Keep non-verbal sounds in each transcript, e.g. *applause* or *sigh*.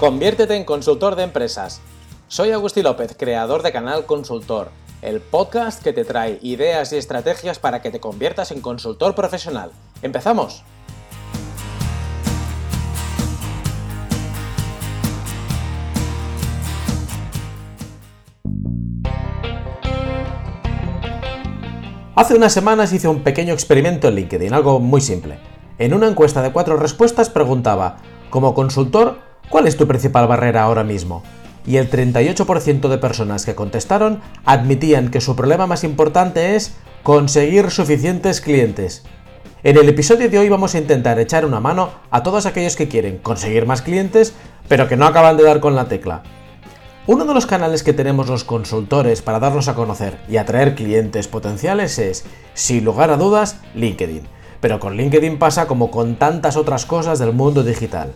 Conviértete en consultor de empresas. Soy Agustín López, creador de Canal Consultor, el podcast que te trae ideas y estrategias para que te conviertas en consultor profesional. ¡Empezamos! Hace unas semanas hice un pequeño experimento en LinkedIn, algo muy simple. En una encuesta de cuatro respuestas preguntaba, como consultor, ¿Cuál es tu principal barrera ahora mismo? Y el 38% de personas que contestaron admitían que su problema más importante es conseguir suficientes clientes. En el episodio de hoy vamos a intentar echar una mano a todos aquellos que quieren conseguir más clientes, pero que no acaban de dar con la tecla. Uno de los canales que tenemos los consultores para darnos a conocer y atraer clientes potenciales es, sin lugar a dudas, LinkedIn. Pero con LinkedIn pasa como con tantas otras cosas del mundo digital.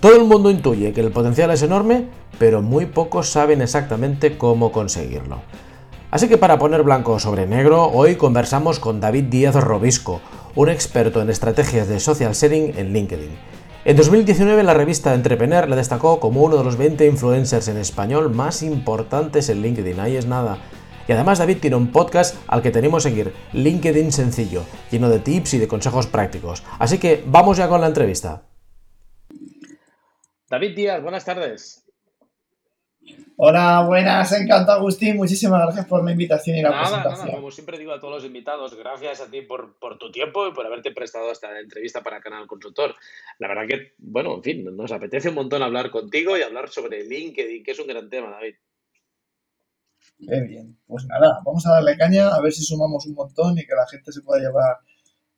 Todo el mundo intuye que el potencial es enorme, pero muy pocos saben exactamente cómo conseguirlo. Así que para poner blanco sobre negro, hoy conversamos con David Díaz Robisco, un experto en estrategias de social selling en LinkedIn. En 2019 la revista Entrepreneur le destacó como uno de los 20 influencers en español más importantes en LinkedIn, ahí es nada. Y además David tiene un podcast al que tenemos que seguir, LinkedIn Sencillo, lleno de tips y de consejos prácticos. Así que vamos ya con la entrevista. David Díaz, buenas tardes. Hola, buenas, encantado Agustín, muchísimas gracias por la invitación y la nada, presentación. Nada, como siempre digo a todos los invitados, gracias a ti por, tu tiempo y por haberte prestado esta entrevista para Canal Consultor. La verdad que, bueno, en fin, nos apetece un montón hablar contigo y hablar sobre LinkedIn, que es un gran tema, David. Qué bien, pues nada, vamos a darle caña, a ver si sumamos un montón y que la gente se pueda llevar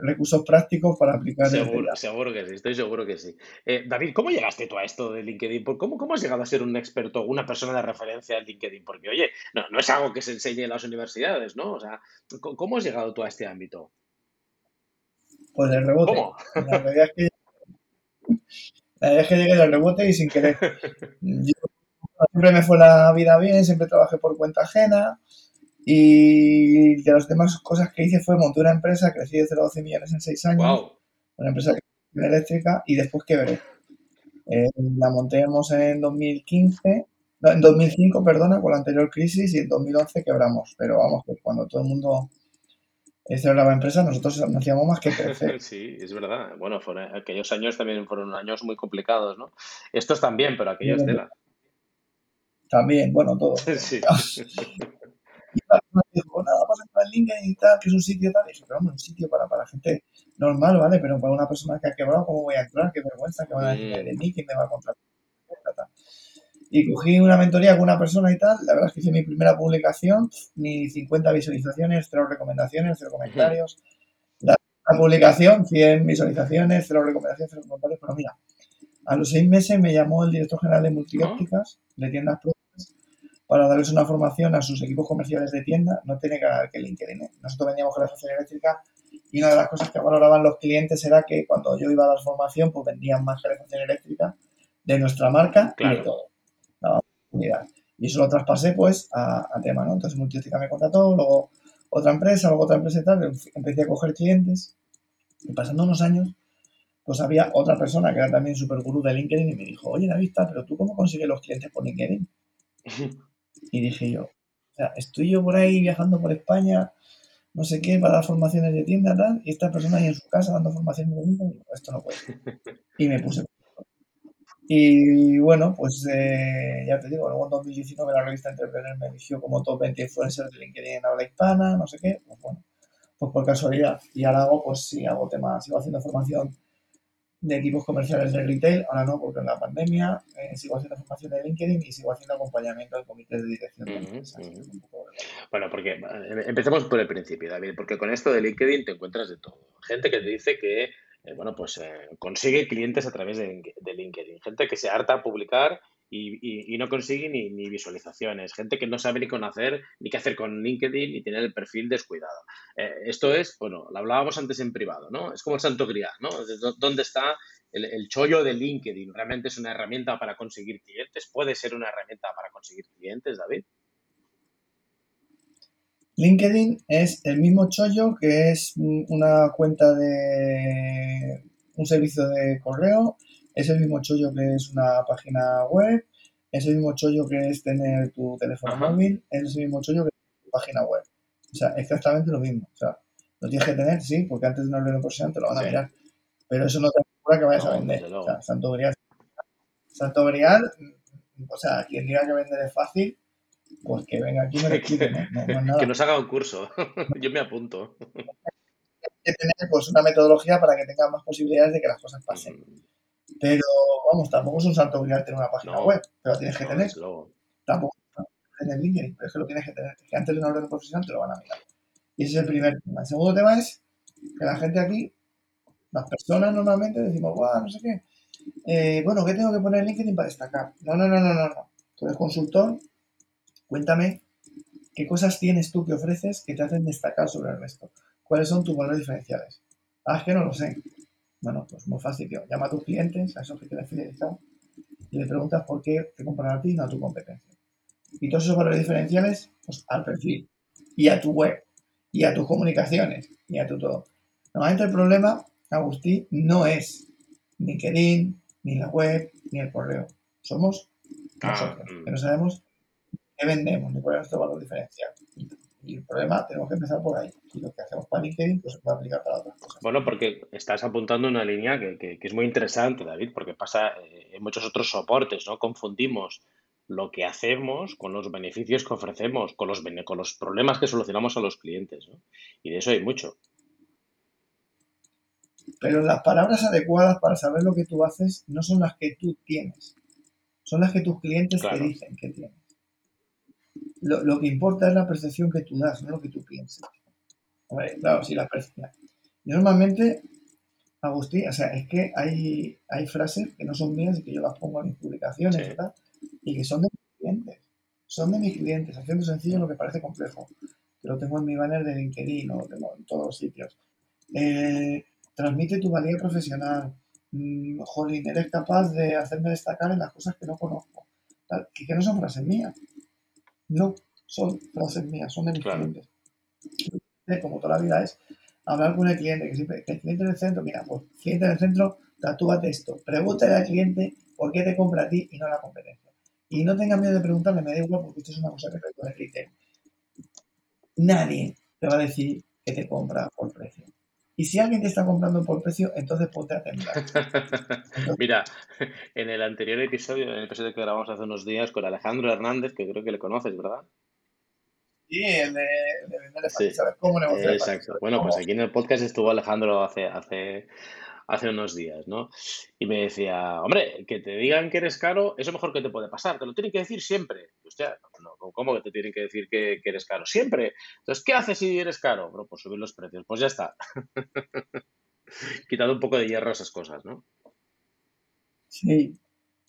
recursos prácticos para aplicar. Seguro, seguro que sí, estoy seguro que sí. Eh, David, ¿cómo llegaste tú a esto de LinkedIn? ¿Cómo, ¿Cómo has llegado a ser un experto, una persona de referencia en LinkedIn? Porque, oye, no, no es algo que se enseñe en las universidades, ¿no? O sea, ¿cómo has llegado tú a este ámbito? Pues el rebote. ¿Cómo? La realidad es que, la realidad es que llegué del rebote y sin querer. *laughs* Yo, siempre me fue la vida bien, siempre trabajé por cuenta ajena. Y de las demás cosas que hice fue montar una empresa, crecí de 0 a 12 millones en 6 años. Una empresa eléctrica y después quebré. Eh, la montemos en 2015, en 2005, perdona, con la anterior crisis y en 2011 quebramos. Pero vamos, que cuando todo el mundo cerraba empresa, nosotros no hacíamos más que crecer. *laughs* Sí, es verdad. Bueno, aquellos años también fueron años muy complicados, ¿no? Estos también, pero aquellos de la... También, bueno, todo. *laughs* Sí. *laughs* Persona dijo, nada, vamos a entrar en LinkedIn y tal, que es un sitio tal. Y dije, pero hombre, un sitio para, para gente normal, ¿vale? Pero para una persona que ha quebrado, ¿cómo voy a entrar? Qué vergüenza, que van a decir de mí, quién me va a contratar. Y cogí una mentoría con una persona y tal. La verdad es que hice mi primera publicación, ni 50 visualizaciones, cero recomendaciones, cero comentarios. La, publicación, 100 visualizaciones, cero recomendaciones, cero comentarios. Pero mira, a los seis meses me llamó el director general de multiópticas, de tiendas para darles una formación a sus equipos comerciales de tienda, no tiene que ver que LinkedIn. ¿eh? Nosotros vendíamos calefacción eléctrica y una de las cosas que valoraban los clientes era que cuando yo iba a dar formación, pues vendían más calefacción eléctrica de nuestra marca y de todo. Y eso lo traspasé pues a, tema, ¿no? Entonces Multióptica me contrató, luego otra empresa, luego otra empresa y tal, empecé a coger clientes y pasando unos años, pues había otra persona que era también super gurú de LinkedIn y me dijo, oye David, pero tú cómo consigues los clientes por LinkedIn? *laughs* Y dije yo, o sea, estoy yo por ahí viajando por España, no sé qué, para dar formaciones de tienda, tal, y esta persona ahí en su casa dando formaciones de tienda, y esto no puede. Y me puse. Y bueno, pues eh, ya te digo, luego en 2019 la revista Entrepreneur me eligió como top 20 influencers de LinkedIn en habla hispana, no sé qué, pues bueno, pues por casualidad. Y ahora hago, pues sí, hago temas, sigo haciendo formación de equipos comerciales de retail, ahora no, porque en la pandemia eh, sigo haciendo formación de LinkedIn y sigo haciendo acompañamiento al comité de dirección Bueno, porque eh, empecemos por el principio, David, porque con esto de LinkedIn te encuentras de todo. Gente que te dice que, eh, bueno, pues consigue clientes a través de, de, LinkedIn, gente que se harta a publicar y, no consigue ni, visualizaciones, gente que no sabe ni conocer ni qué hacer con LinkedIn y tiene el perfil descuidado. Eh, esto es, bueno, lo hablábamos antes en privado, ¿no? Es como el santo grial, ¿no? ¿Dónde está el, el, chollo de LinkedIn? ¿Realmente es una herramienta para conseguir clientes? ¿Puede ser una herramienta para conseguir clientes, David? LinkedIn es el mismo chollo que es una cuenta de un servicio de correo es el mismo chollo que es una página web, es el mismo chollo que es tener tu teléfono móvil, es el mismo chollo que tu página web. O sea, exactamente lo mismo. O sea, lo tienes que tener, sí, porque antes de una reunión profesional te lo van a mirar. Pero eso no te asegura que vayas a vender. O sea, Santo Grial, Santo Grial, o sea, quien diga que vender es fácil, pues que venga aquí y me lo explique. No, *laughs* que nos haga un curso. *laughs* Yo me apunto. Hay que tener pues, una metodología para que tenga más posibilidades de que las cosas pasen. Mm. Pero, vamos, tampoco es un santo grial tener una página web, pero tienes que tener. Tampoco en el LinkedIn, pero es que lo tienes que tener. que antes de una orden profesional te lo van a mirar. Y ese es el primer tema. El segundo tema es que la gente aquí, las personas normalmente decimos, guau, no sé qué. Eh, bueno, ¿qué tengo que poner en LinkedIn para destacar? No, no, no, no, no, no. Tú eres consultor, cuéntame qué cosas tienes tú que ofreces que te hacen destacar sobre el resto. ¿Cuáles son tus valores diferenciales? Ah, es que no lo sé. Bueno, pues muy fácil, tío. Llama a tus clientes, a esos que tienes fidelizados, y le preguntas por qué te compran a ti y no a tu competencia. Y todos esos valores diferenciales, pues al perfil, y a tu web, y a tus comunicaciones, y a tu todo. Normalmente el problema, Agustín, no es ni LinkedIn, ni la web, ni el correo. Somos ah, nosotros, mm. que no sabemos qué vendemos, ni cuál es nuestro valor diferencial. Y el problema tenemos que empezar por ahí. Y lo que hacemos para LinkedIn pues se puede aplicar para otras cosas. Bueno, porque estás apuntando una línea que, que, es muy interesante, David, porque pasa eh, en muchos otros soportes, ¿no? Confundimos lo que hacemos con los beneficios que ofrecemos, con los, con los problemas que solucionamos a los clientes. ¿no? Y de eso hay mucho. Pero las palabras adecuadas para saber lo que tú haces no son las que tú tienes, son las que tus clientes te dicen que tienes. Lo, que importa es la percepción que tú das, no lo que tú piensas. claro, sí, la percepción. normalmente, Agustín, o sea, es que hay, hay frases que no son mías y que yo las pongo en mis publicaciones y que son de mis clientes. Son de mis clientes, haciendo sencillo lo que parece complejo. lo tengo en mi banner de LinkedIn o lo tengo en todos los sitios. Eh, transmite tu valía profesional. Mm, jolín, eres capaz de hacerme destacar en las cosas que no conozco. que, que no son frases mías. No, son frases mías, son de mis clientes. Como toda la vida es hablar con el cliente, que siempre, el cliente en el centro, mira, pues cliente en el centro, tatúate esto. Pregúntale al cliente por qué te compra a ti y no a la competencia. Y no tengas miedo de preguntarle, me da igual porque esto es una cosa que recuerda el. Nadie te va a decir que te compra por precio. Y si alguien te está comprando por precio, entonces ponte a temblar. *laughs* Mira, en el anterior episodio, en el episodio que grabamos hace unos días con Alejandro Hernández, que creo que le conoces, ¿verdad? Sí, el de, de saber cómo negociar. Exacto. Bueno, pues aquí en el podcast estuvo Alejandro hace, hace, hace unos días, ¿no? Y me decía, hombre, que te digan que eres caro, eso mejor que te puede pasar, te lo tienen que decir siempre. Hostia, ¿cómo que te tienen que decir que, eres caro? Siempre. Entonces, ¿qué haces si eres caro? Bueno, pues subir los precios. Pues ya está. *laughs* Quitado un poco de hierro a esas cosas, ¿no? Sí,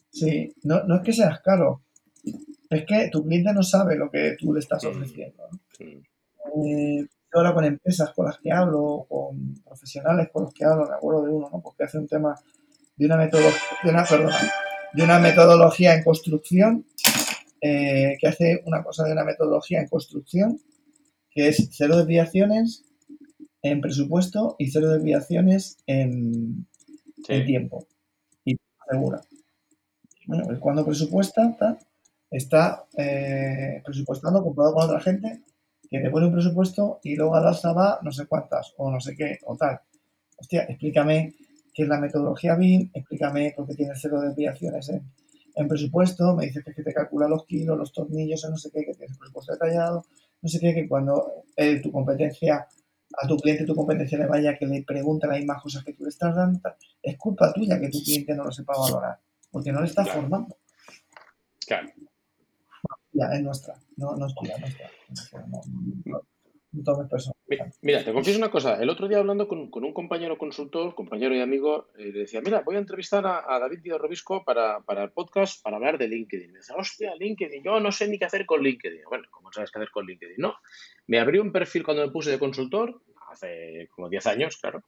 sí. No, no es que seas caro, es que tu cliente no sabe lo que tú le estás mm, ofreciendo. ¿no? Eh, yo ahora con empresas con las que hablo, con profesionales con los que hablo, me acuerdo de uno, ¿no? Porque hace un tema de una metodología, de una, de una metodología en construcción, eh, que hace una cosa de una metodología en construcción, que es cero desviaciones en presupuesto y cero desviaciones en, tiempo. Y segura. Bueno, pues cuando presupuesta, está eh, presupuestando comparado con otra gente que te pone un presupuesto y luego al alza va no sé cuántas o no sé qué o tal. Hostia, explícame qué es la metodología BIM, explícame por qué tienes cero desviaciones en, presupuesto, me dices que, te calcula los kilos, los tornillos, no sé qué, que tienes presupuesto detallado, no sé qué, que cuando eh, tu competencia, a tu cliente tu competencia le vaya que le preguntan las mismas cosas que tú le estás dando, es culpa tuya que tu cliente no lo sepa valorar, porque no le estás formando. Claro ya, es nuestra, no, no es tuya, Mira, te confieso una cosa. El otro día hablando con, con un compañero consultor, compañero y amigo, eh, le decía, mira, voy a entrevistar a, David Díaz Robisco para, para, el podcast para hablar de LinkedIn. Me decía, hostia, LinkedIn, yo no sé ni qué hacer con LinkedIn. Bueno, ¿cómo sabes qué hacer con LinkedIn? No. Me abrió un perfil cuando me puse de consultor, hace como 10 años, claro.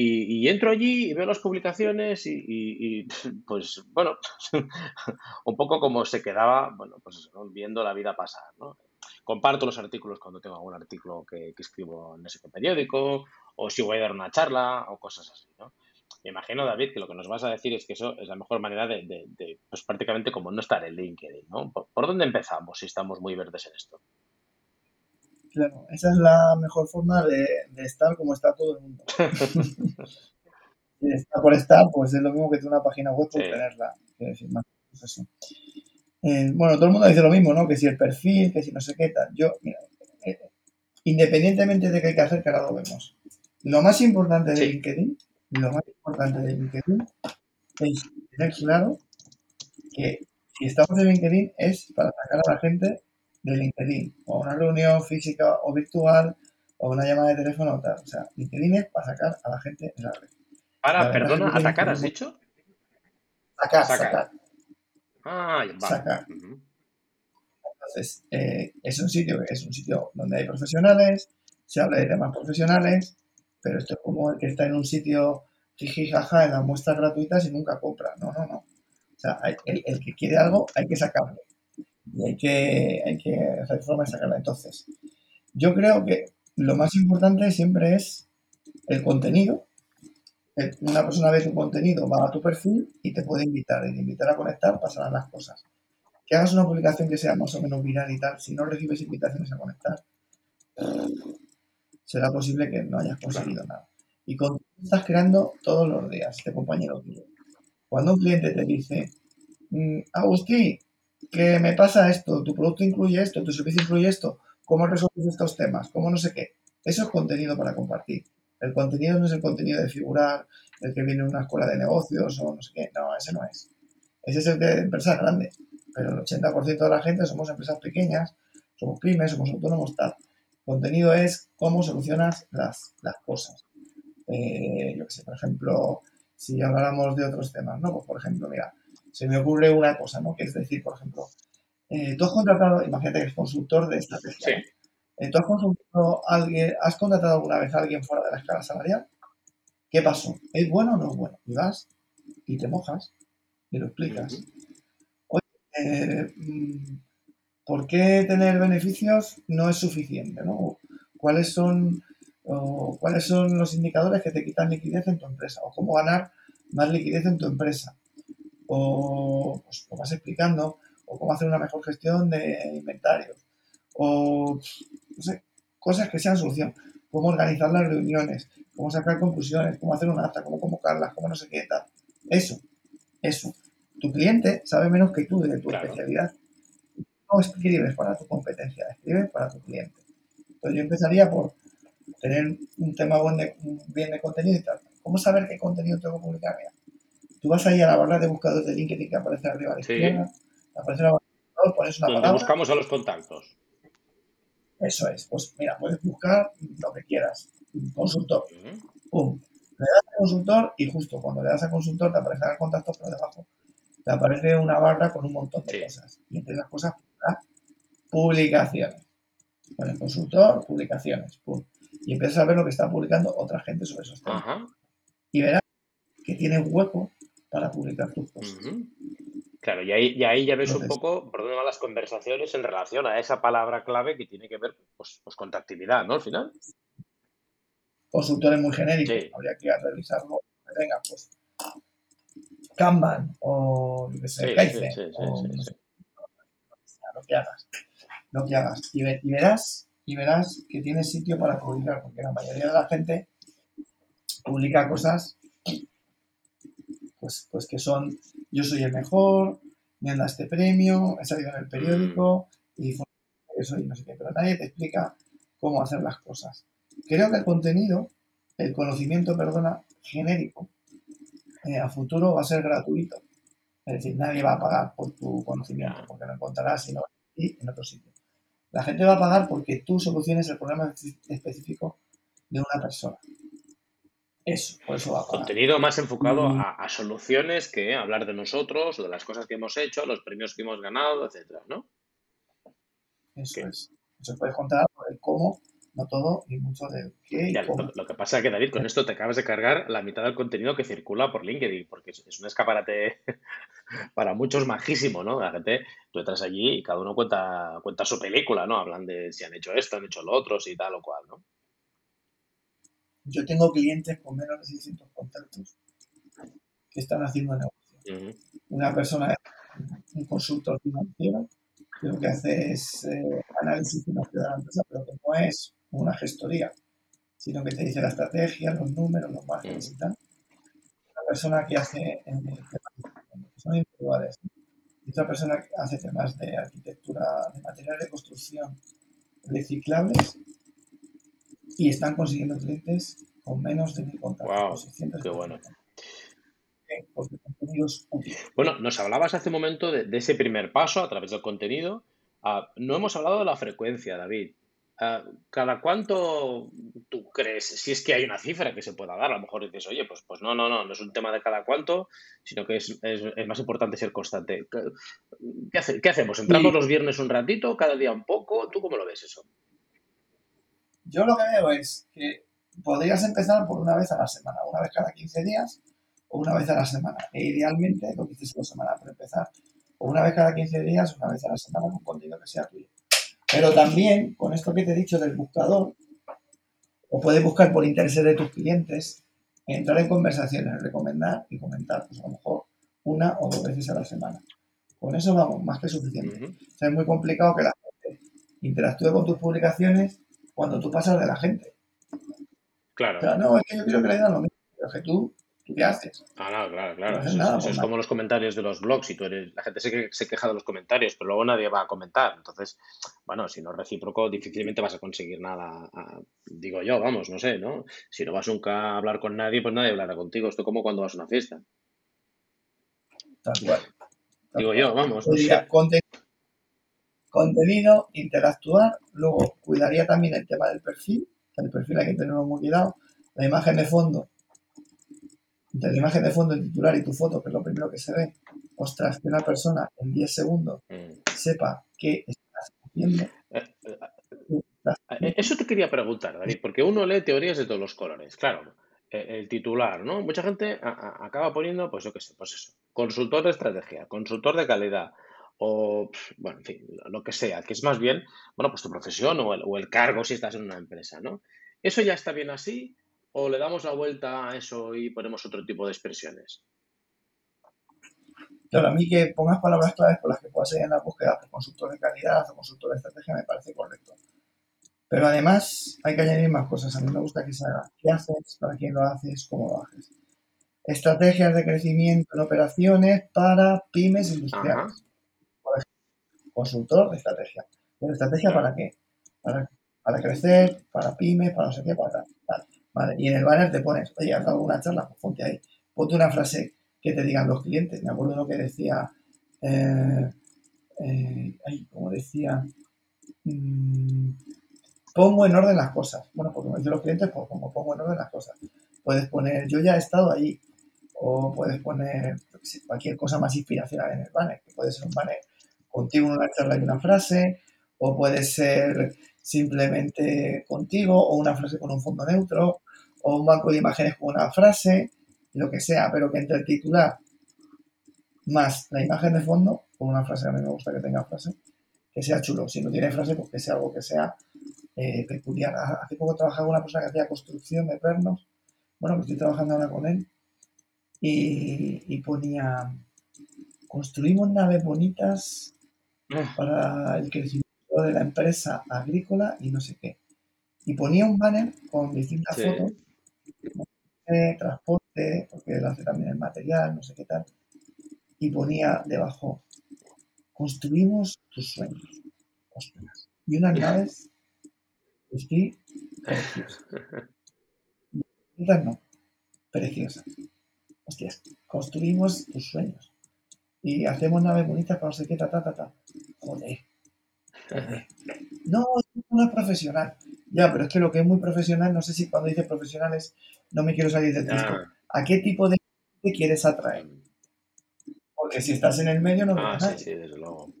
Y, entro allí y veo las publicaciones y, pues bueno, *laughs* un poco como se quedaba, bueno, pues viendo la vida pasar, ¿no? Comparto los artículos cuando tengo algún artículo que, escribo en ese periódico o si voy a dar una charla o cosas así, ¿no? me imagino, David, que lo que nos vas a decir es que eso es la mejor manera de, pues prácticamente como no estar en LinkedIn, ¿no? ¿Por, dónde empezamos si estamos muy verdes en esto? Claro, esa es la mejor forma de, estar como está todo el mundo. si *laughs* está por estar, pues es lo mismo que tener una página web por tenerla. decir, más eh, bueno, todo el mundo dice lo mismo, ¿no? Que si el perfil, que si no sé qué tal. Yo, mira, eh, independientemente de qué hay que hacer, que ahora lo vemos. Lo más importante de LinkedIn lo más importante de LinkedIn es tener claro que si estamos en LinkedIn es para sacar a la gente de LinkedIn, o una reunión física o virtual, o una llamada de teléfono o tal. O sea, LinkedIn es para sacar a la gente en la red. Ahora, perdona, ¿atacar has dicho? Sacar, sacar. Ah, Sacar. Entonces, eh, es un sitio es un sitio donde hay profesionales, se habla de temas profesionales, pero esto es como el que está en un sitio jijijaja en las muestras gratuitas y nunca compra. No, no, no. O sea, el, que quiere algo hay que sacarlo. Y hay que, hay que hacer forma de sacarlo. Entonces, yo creo que lo más importante siempre es el contenido. Una persona ve tu contenido, va a tu perfil y te puede invitar. Y te invitar a conectar, pasarán las cosas. Que hagas una publicación que sea más o menos viral y tal, si no recibes invitaciones a conectar, será posible que no hayas conseguido nada. Y con estás creando todos los días, este compañero tuyo. Cuando un cliente te dice, mm, Agustín, que me pasa esto, tu producto incluye esto, tu servicio incluye esto, ¿cómo resuelves estos temas? ¿Cómo no sé qué? Eso es contenido para compartir. El contenido no es el contenido de figurar, el que viene de una escuela de negocios o no sé qué. No, ese no es. Ese es el de empresas grandes. Pero el 80% de la gente somos empresas pequeñas, somos pymes, somos autónomos, tal. Contenido es cómo solucionas las, cosas. Eh, yo qué sé, por ejemplo, si habláramos de otros temas, ¿no? Pues por ejemplo, mira, se me ocurre una cosa, ¿no? Que es decir, por ejemplo, eh, tú has contratado, imagínate que es consultor de estrategia. Sí. Eh, ¿Tú has, contratado alguien, has contratado alguna vez a alguien fuera de la escala salarial? ¿Qué pasó? ¿Es bueno o no es bueno? Y vas y te mojas y lo explicas. Oye, mm, ¿por qué tener beneficios no es suficiente? ¿no? ¿Cuáles son, ¿Cuáles son los indicadores que te quitan liquidez en tu empresa? ¿O cómo ganar más liquidez en tu empresa? O pues, lo vas explicando, o cómo hacer una mejor gestión de inventarios, o no sé, cosas que sean solución. Cómo organizar las reuniones, cómo sacar conclusiones, cómo hacer una acta, cómo convocarlas, cómo no sé qué tal. Eso, eso. Tu cliente sabe menos que tú de tu especialidad no escribes para tu competencia, escribes para tu cliente. Entonces yo empezaría por tener un tema bien de contenido y tal. ¿Cómo saber qué contenido tengo que publicar? Mira, tú vas ahí a la barra de buscadores de LinkedIn que aparece arriba a la izquierda, aparece la barra de pones una Donde buscamos a los contactos. Eso es. Pues mira, puedes buscar lo que quieras. Consultor. Pum. Le das a consultor y justo cuando le das a consultor te aparecerá el contacto por debajo. Te aparece una barra con un montón de cosas. Y entre las cosas publicaciones. Con el consultor, publicaciones. Y empiezas a ver lo que está publicando otra gente sobre esos temas. Y verás que tiene hueco para publicar tus cosas. Claro, y ahí, ahí ya ves un poco por dónde van las conversaciones en relación a esa palabra clave que tiene que ver pues, pues con tu actividad, ¿no? Al final. Consultores muy genéricos, habría que revisarlo. Venga, pues Kanban o yo sé, sí, o, lo que hagas, lo que hagas. Y, verás, y verás que tienes sitio para publicar, porque la mayoría de la gente publica cosas pues, pues que son yo soy el mejor, me da este premio, he salido en el periódico y eso y no sé qué, pero nadie te explica cómo hacer las cosas. Creo que el contenido, el conocimiento, perdona, genérico, eh, a futuro va a ser gratuito. Es decir, nadie va a pagar por tu conocimiento, porque lo encontrarás sino en otro sitio. La gente va a pagar porque tú soluciones el problema específico de una persona. Eso, por eso va a. Contenido más enfocado mm. a, soluciones que hablar de nosotros, o de las cosas que hemos hecho, los premios que hemos ganado, etcétera, ¿no? Eso es. Eso puedes contar el cómo no todo y mucho de qué. lo, que pasa es que, David, con esto te acabas de cargar la mitad del contenido que circula por LinkedIn, porque es, un escaparate *laughs* para muchos majísimo, ¿no? La gente, tú entras allí y cada uno cuenta, cuenta su película, ¿no? Hablan de si han hecho esto, han hecho lo otro, si tal o cual, ¿no? Yo tengo clientes con menos de 600 contactos que están haciendo negocio. Una persona, un consultor financiero, que lo que hace es eh, análisis financiero de la empresa, pero que no es una gestoría, sino que te dice la estrategia, los números, los márgenes y tal. Una persona que hace en son individuales. Y otra persona que hace temas de arquitectura, de materiales de construcción reciclables y están consiguiendo clientes con menos de mil contactos. Wow, qué bueno. Bueno, nos hablabas hace un momento de, ese primer paso a través del contenido. Ah, no hemos hablado de la frecuencia, David. Ah, ¿Cada cuánto tú crees, si es que hay una cifra que se pueda dar? A lo mejor dices, oye, pues, pues no, no, no, no es un tema de cada cuánto, sino que es, más importante ser constante. ¿Qué, ¿Qué, hacemos? ¿Entramos los viernes un ratito, cada día un poco? ¿Tú cómo lo ves eso? Yo lo que veo es que podrías empezar por una vez a la semana, una vez cada 15 días o una vez a la semana. E idealmente, lo que dices la semana para empezar, o una vez cada 15 días, una vez a la semana con contenido que sea tuyo. Pero también, con esto que te he dicho del buscador, o puedes buscar por intereses de tus clientes, entrar en conversaciones, recomendar y comentar, pues a lo mejor una o dos veces a la semana. Con eso vamos, más que suficiente. o sea, es muy complicado que la gente interactúe con tus publicaciones cuando tú pasas de la gente. Claro. no, es que yo quiero que le digan lo mismo, pero que tú qué haces? Ah, no, claro, claro. eso, es como los comentarios de los blogs. Y tú eres, la gente se, se queja de los comentarios, pero luego nadie va a comentar. Entonces, bueno, si no es recíproco, difícilmente vas a conseguir nada. digo yo, vamos, no sé, ¿no? Si no vas nunca a hablar con nadie, pues nadie hablará contigo. Esto como cuando vas a una fiesta. Tal cual. digo yo, vamos. Contenido, interactuar. Luego, cuidaría también el tema del perfil. El perfil hay que tenerlo muy cuidado. La imagen de fondo entre la imagen de fondo, el titular y tu foto, que es lo primero que se ve, ostras, que una persona en 10 segundos mm. sepa qué estás haciendo. Eh, eh, eh, eso te quería preguntar, David, porque uno lee teorías de todos los colores. Claro, el titular, ¿no? Mucha gente acaba poniendo, pues yo qué sé, pues eso, consultor de estrategia, consultor de calidad, o, bueno, en fin, lo que sea, que es más bien, bueno, pues tu profesión o el, o el cargo si estás en una empresa, ¿no? ¿Eso ya está bien así? o le damos la vuelta a eso y ponemos otro tipo de expresiones? Claro, a mí que pongas palabras claves por las que puedas seguir en la búsqueda de consultor de calidad o consultor de estrategia me parece correcto. Pero además hay que añadir más cosas. A mí me gusta que se haga qué haces, para quién lo haces, cómo lo haces. Estrategias de crecimiento en operaciones para pymes industriales. Por consultor de estrategia. ¿Pero estrategia para qué? Para, para crecer, para pymes, para no sé qué, para tal. Y en el banner te pones, oye, has dado una charla, pues ponte ahí. Ponte una frase que te digan los clientes. Me acuerdo lo que decía, eh, eh, como decía, mm, pongo en orden las cosas. Bueno, porque me dicen los clientes, pues como pongo en orden las cosas. Puedes poner, yo ya he estado ahí. O puedes poner cualquier cosa más inspiracional en el banner, que puede ser un banner contigo en una charla y una frase, o puede ser simplemente contigo, o una frase con un fondo neutro, o un banco de imágenes con una frase, lo que sea, pero que entre el titular más la imagen de fondo, con una frase, a mí me gusta que tenga frase, que sea chulo. Si no tiene frase, pues que sea algo que sea eh, peculiar. Hace poco trabajaba con una persona que hacía construcción de pernos, bueno, pues estoy trabajando ahora con él, y, ponía, construimos naves bonitas ah. Para el crecimiento de la empresa agrícola y no sé qué. Y ponía un banner con distintas fotos transporte, porque él hace también el material, no sé qué tal, y ponía debajo, construimos tus sueños. Y unas *laughs* naves, estoy preciosas. Y no, preciosas. Hostias, construimos tus sueños. Y hacemos naves bonitas para no sé qué, ta, ta, ta, ta. Joder. Joder. No, no es profesional. Ya, pero es que lo que es muy profesional, no sé si cuando dices profesionales, no me quiero salir del texto. ¿A qué tipo de gente quieres atraer? Porque si estás en el medio no ah, sí, sí, desde luego.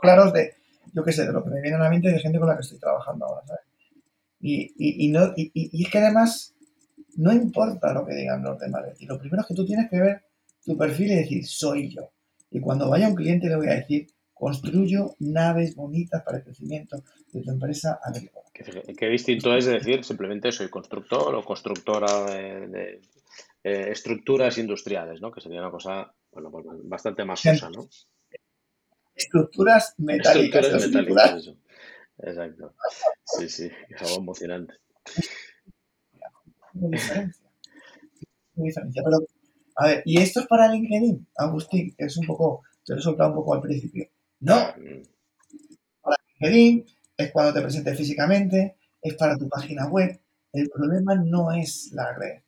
Claros de, yo qué sé, de lo que me viene a la mente de gente con la que estoy trabajando ahora, ¿sabes? Y, y, y no, y, y, es que además no importa lo que digan los demás de ti. Lo primero es que tú tienes que ver tu perfil y decir, soy yo. Y cuando vaya un cliente le voy a decir, Construyo naves bonitas para el crecimiento de tu empresa agrícola. Qué, distinto es decir simplemente soy constructor o constructora de, eh, estructuras industriales, ¿no? Que sería una cosa, bueno, pues, bastante más ¿no? Estructuras metálicas. Estructuras metálicas, eso. Exacto. Sí, sí, es algo emocionante. Muy diferencia. Muy diferencia. Pero, a ver, ¿y esto es para LinkedIn, Agustín? Que es un poco, te lo he soltado un poco al principio. No. Para LinkedIn es cuando te presentes físicamente, es para tu página web. El problema no es la red.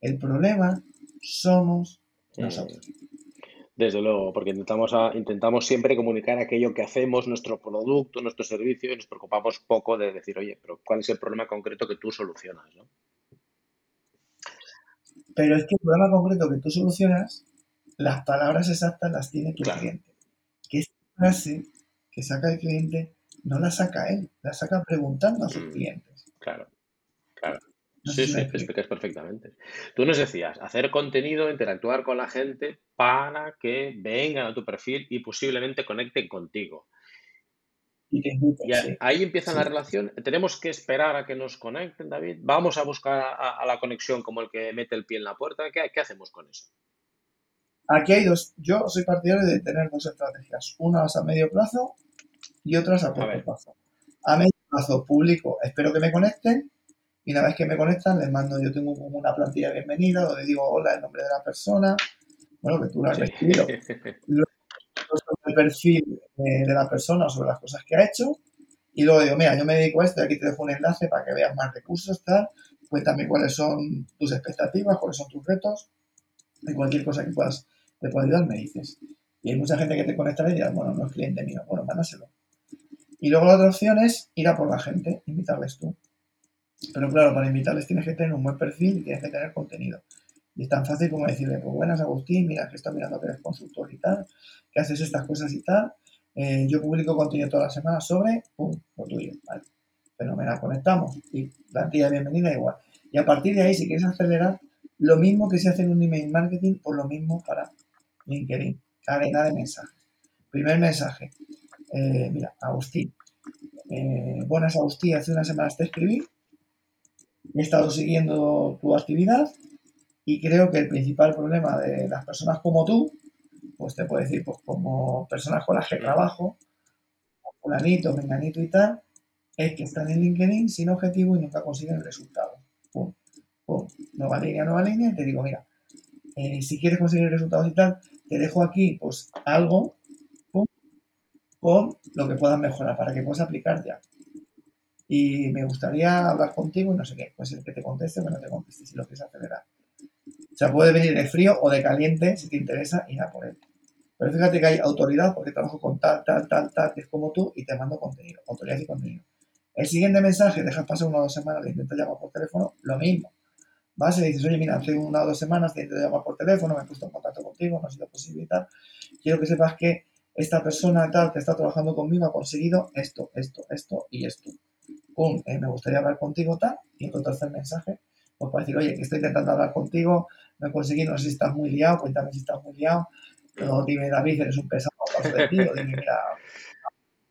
El problema somos mm. nosotros. Desde luego, porque intentamos, intentamos siempre comunicar aquello que hacemos, nuestro producto, nuestro servicio, y nos preocupamos poco de decir, oye, pero ¿cuál es el problema concreto que tú solucionas? ¿no? Pero es que el problema concreto que tú solucionas, las palabras exactas las tiene tu cliente. Que esta frase que saca el cliente no la saca él, la saca preguntando a sus mm, clientes. Claro, claro. sí, sí, explicas perfectamente. Tú nos decías, hacer contenido, interactuar con la gente para que vengan a tu perfil y posiblemente conecten contigo. Y, ahí empieza la relación. Tenemos que esperar a que nos conecten, David. Vamos a buscar a, la conexión como el que mete el pie en la puerta. ¿Qué, ¿Qué, hacemos con eso? Aquí hay dos. Yo soy partidario de tener dos estrategias. Unas a medio plazo y otras a corto plazo. A medio plazo público, espero que me conecten y una vez que me conectan les mando, yo tengo como una plantilla de bienvenida donde digo hola, el nombre de la persona, bueno, que tú lo has recibido. *laughs* el perfil eh, de la persona sobre las cosas que ha hecho y luego digo, mira, yo me dedico a esto y aquí te dejo un enlace para que veas más recursos, tal, cuéntame cuáles son tus expectativas, cuáles son tus retos y cualquier cosa que puedas, te pueda ayudar me dices. Y hay mucha gente que te conecta y dirá, bueno, no es cliente mío, bueno, mándaselo. Y luego la otra opción es ir a por la gente, invitarles tú. Pero claro, para invitarles tienes que tener un buen perfil y tienes que tener contenido. Y es tan fácil como decirle, pues buenas Agustín, mira que estoy mirando que eres consultor y tal, que haces estas cosas y tal. Eh, yo publico contenido todas las semanas sobre, pum, lo tuyo, ¿vale? Fenomenal, conectamos y plantilla de bienvenida igual. Y a partir de ahí, si quieres acelerar, lo mismo que se hace en un email marketing, por lo mismo para LinkedIn, cadena de mensajes. Primer mensaje, eh, mira, Agustín. Eh, buenas Agustín, hace unas semanas te escribí, he estado siguiendo tu actividad y creo que el principal problema de las personas como tú, pues te puedo decir, pues como personas con las que trabajo, fulanito, menganito y tal, es que están en LinkedIn sin objetivo y nunca consiguen el resultado. Pum, pum, nueva línea, nueva línea, y te digo, mira, eh, si quieres conseguir resultados y tal, te dejo aquí pues algo con lo que puedas mejorar para que puedas aplicar ya. Y me gustaría hablar contigo y no sé qué, pues el que te conteste o no te conteste, si lo quieres acelerar. Sea, puede venir de frío o de caliente, si te interesa, ir a por él. Pero fíjate que hay autoridad porque trabajo con tal, tal, tal, tal, que es como tú y te mando contenido, autoridad y contenido. El siguiente mensaje, dejas pasar una o dos semanas, le intentas llamar por teléfono, lo mismo. Vas y dices, oye, mira, hace una o dos semanas te intento llamar por teléfono, me he puesto en contacto contigo, no ha sido posible y tal. Quiero que sepas que esta persona tal que está trabajando conmigo ha conseguido esto, esto, esto y esto. Pum, eh, me gustaría hablar contigo tal, y otro tercer mensaje, pues para decir, oye, que estoy intentando hablar contigo, no he conseguido, no sé si estás muy liado, cuéntame si estás muy liado, pero dime, David, eres un pesado, paso de ti, dime, mira,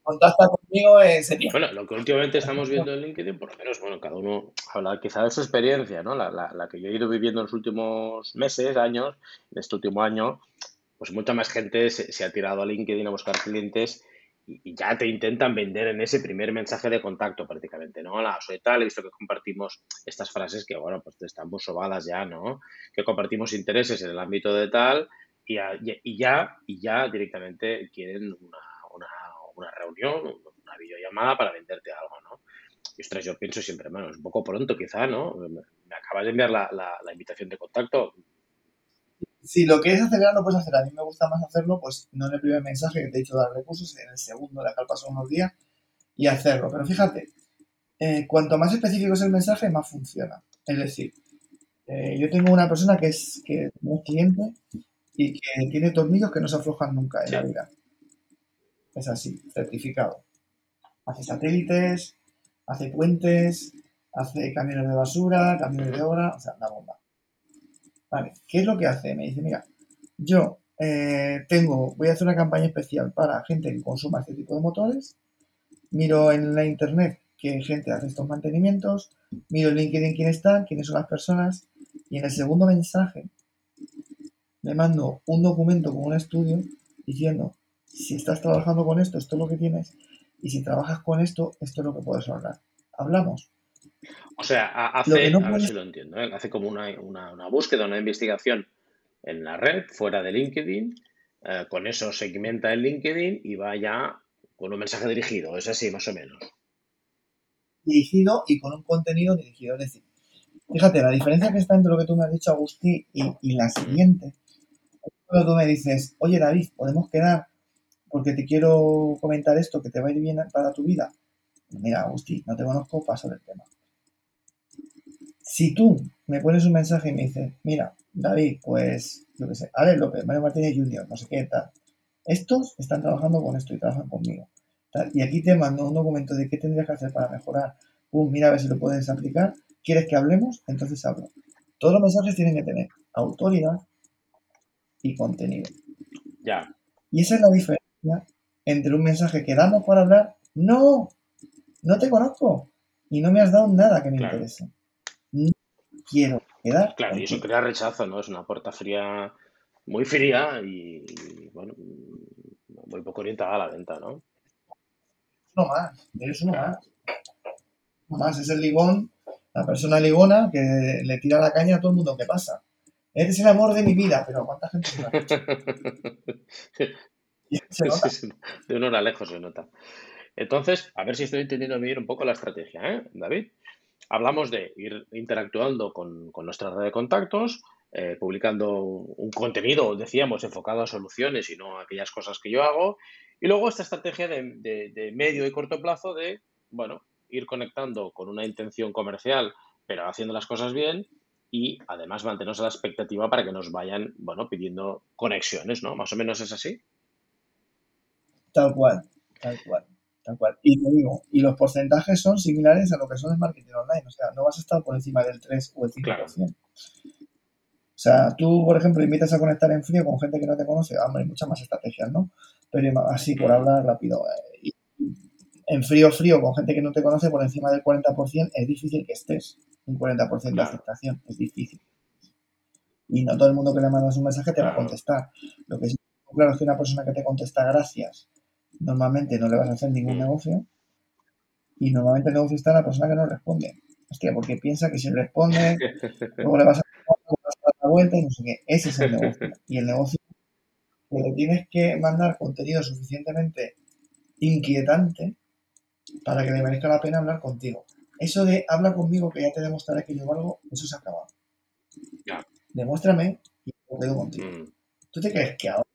contacta conmigo en serio. Bueno, lo que últimamente estamos viendo en LinkedIn, por lo menos, bueno, cada uno habla quizá de su experiencia, ¿no? La, la, la que yo he ido viviendo en los últimos meses, años, en este último año, pues mucha más gente se, ha tirado a LinkedIn a buscar clientes y, ya te intentan vender en ese primer mensaje de contacto prácticamente, ¿no? Hola, soy tal, he visto que compartimos estas frases que, bueno, pues están muy sobadas ya, ¿no? Que compartimos intereses en el ámbito de tal y, ya, y ya directamente quieren una, una, reunión, una videollamada para venderte algo, ¿no? Y ostras, yo pienso siempre, bueno, es un poco pronto quizá, ¿no? Me acabas de enviar la, la invitación de contacto, si lo quieres acelerar, lo puedes hacer. A mí me gusta más hacerlo, pues no en el primer mensaje que te he dicho dar recursos, en el segundo, dejar pasar unos días y hacerlo. Pero fíjate, eh, cuanto más específico es el mensaje, más funciona. Es decir, eh, yo tengo una persona que es, que es cliente y que tiene tornillos que no se aflojan nunca en la vida. Es así, certificado. Hace satélites, hace puentes, hace camiones de basura, camiones de obra, o sea, la bomba. Vale, ¿qué es lo que hace? Me dice, mira, yo eh, tengo, voy a hacer una campaña especial para gente que consuma este tipo de motores. Miro en la internet que gente hace estos mantenimientos, miro en LinkedIn quién están, quiénes son las personas Y en el segundo mensaje le mando un documento con un estudio diciendo, si estás trabajando con esto, esto es lo que tienes, y si trabajas con esto, esto es lo que puedes hablar. Hablamos. O sea, hace, a ver si lo entiendo, ¿eh? hace como una, búsqueda, una investigación en la red, fuera de LinkedIn, eh, con eso segmenta el LinkedIn y va ya con un mensaje dirigido, es así más o menos. Dirigido y con un contenido dirigido. Es decir, fíjate, la diferencia que está entre lo que tú me has dicho, Agustín, y, la siguiente. Cuando tú me dices, oye David, podemos quedar porque te quiero comentar esto que te va a ir bien para tu vida. Mira, Agustín, no te conozco, paso del tema. Si tú me pones un mensaje y me dices, mira, David, pues, yo qué sé, Alex López, Mario Martínez Junior, no sé qué tal. Estos están trabajando con esto y trabajan conmigo. Y aquí te mando un documento de qué tendrías que hacer para mejorar. Pum, mira a ver si lo puedes aplicar. ¿Quieres que hablemos? Entonces hablo. Todos los mensajes tienen que tener autoridad y contenido. Ya. Y esa es la diferencia entre un mensaje que damos para hablar. No, no te conozco y no me has dado nada que me interese. Quiero quedar. Claro, y eso crea rechazo, ¿no? Es una puerta fría, muy fría y, bueno, muy poco orientada a la venta, ¿no? Uno más, eres uno más. Uno más, es el ligón, la persona ligona que le tira la caña a todo el mundo que pasa. Eres el amor de mi vida, pero ¿cuánta gente se lo *laughs* ha De una hora lejos se nota. Entonces, a ver si estoy entendiendo bien un poco la estrategia, ¿eh, David? Hablamos de ir interactuando con, nuestra red de contactos, eh, publicando un contenido, decíamos, enfocado a soluciones y no a aquellas cosas que yo hago. Y luego esta estrategia de, medio y corto plazo de, bueno, ir conectando con una intención comercial, pero haciendo las cosas bien y además mantenernos a la expectativa para que nos vayan, bueno, pidiendo conexiones, ¿no? Más o menos es así. Tal cual, tal cual. Y te digo, y los porcentajes son similares a lo que son el marketing online. O sea, no vas a estar por encima del 3 o el 5%. O sea, tú, por ejemplo, invitas a conectar en frío con gente que no te conoce. Hombre, hay muchas más estrategias, ¿no? Pero así, por hablar rápido. Eh, en frío, frío, con gente que no te conoce, por encima del 40%, es difícil que estés. Un 40% de aceptación, es difícil. Y no todo el mundo que le mandas un mensaje te va a contestar. Lo que es claro es que una persona que te contesta gracias normalmente no le vas a hacer ningún mm. negocio y normalmente el negocio está en la persona que no responde. Hostia, porque piensa que si responde, *laughs* luego le vas a dar la vuelta y no sé qué. Ese es el negocio. Y el negocio le tienes que mandar contenido suficientemente inquietante para que le merezca la pena hablar contigo. Eso de habla conmigo que ya te demostraré que yo valgo, eso se acaba. Demuéstrame y quedo contigo. Mm. ¿Tú te crees que ahora,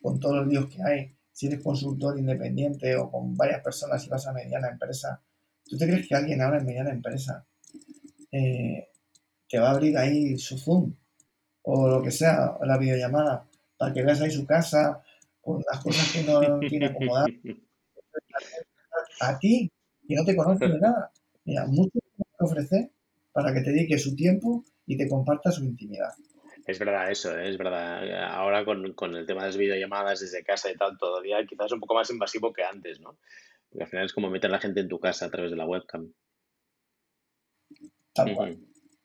con todos los líos que hay, si eres consultor independiente o con varias personas y vas a mediana empresa, ¿tú te crees que alguien ahora en mediana empresa eh, te va a abrir ahí su Zoom o lo que sea, la videollamada, para que veas ahí su casa con las cosas que no *laughs* tiene acomodar? A ti, que no te conoce de nada. Mira, mucho que ofrecer para que te dedique su tiempo y te comparta su intimidad. Es verdad eso, ¿eh? es verdad. Ahora con, el tema de las videollamadas desde casa y tal, todavía quizás es un poco más invasivo que antes, ¿no? Porque al final es como meter a la gente en tu casa a través de la webcam. Tal cual.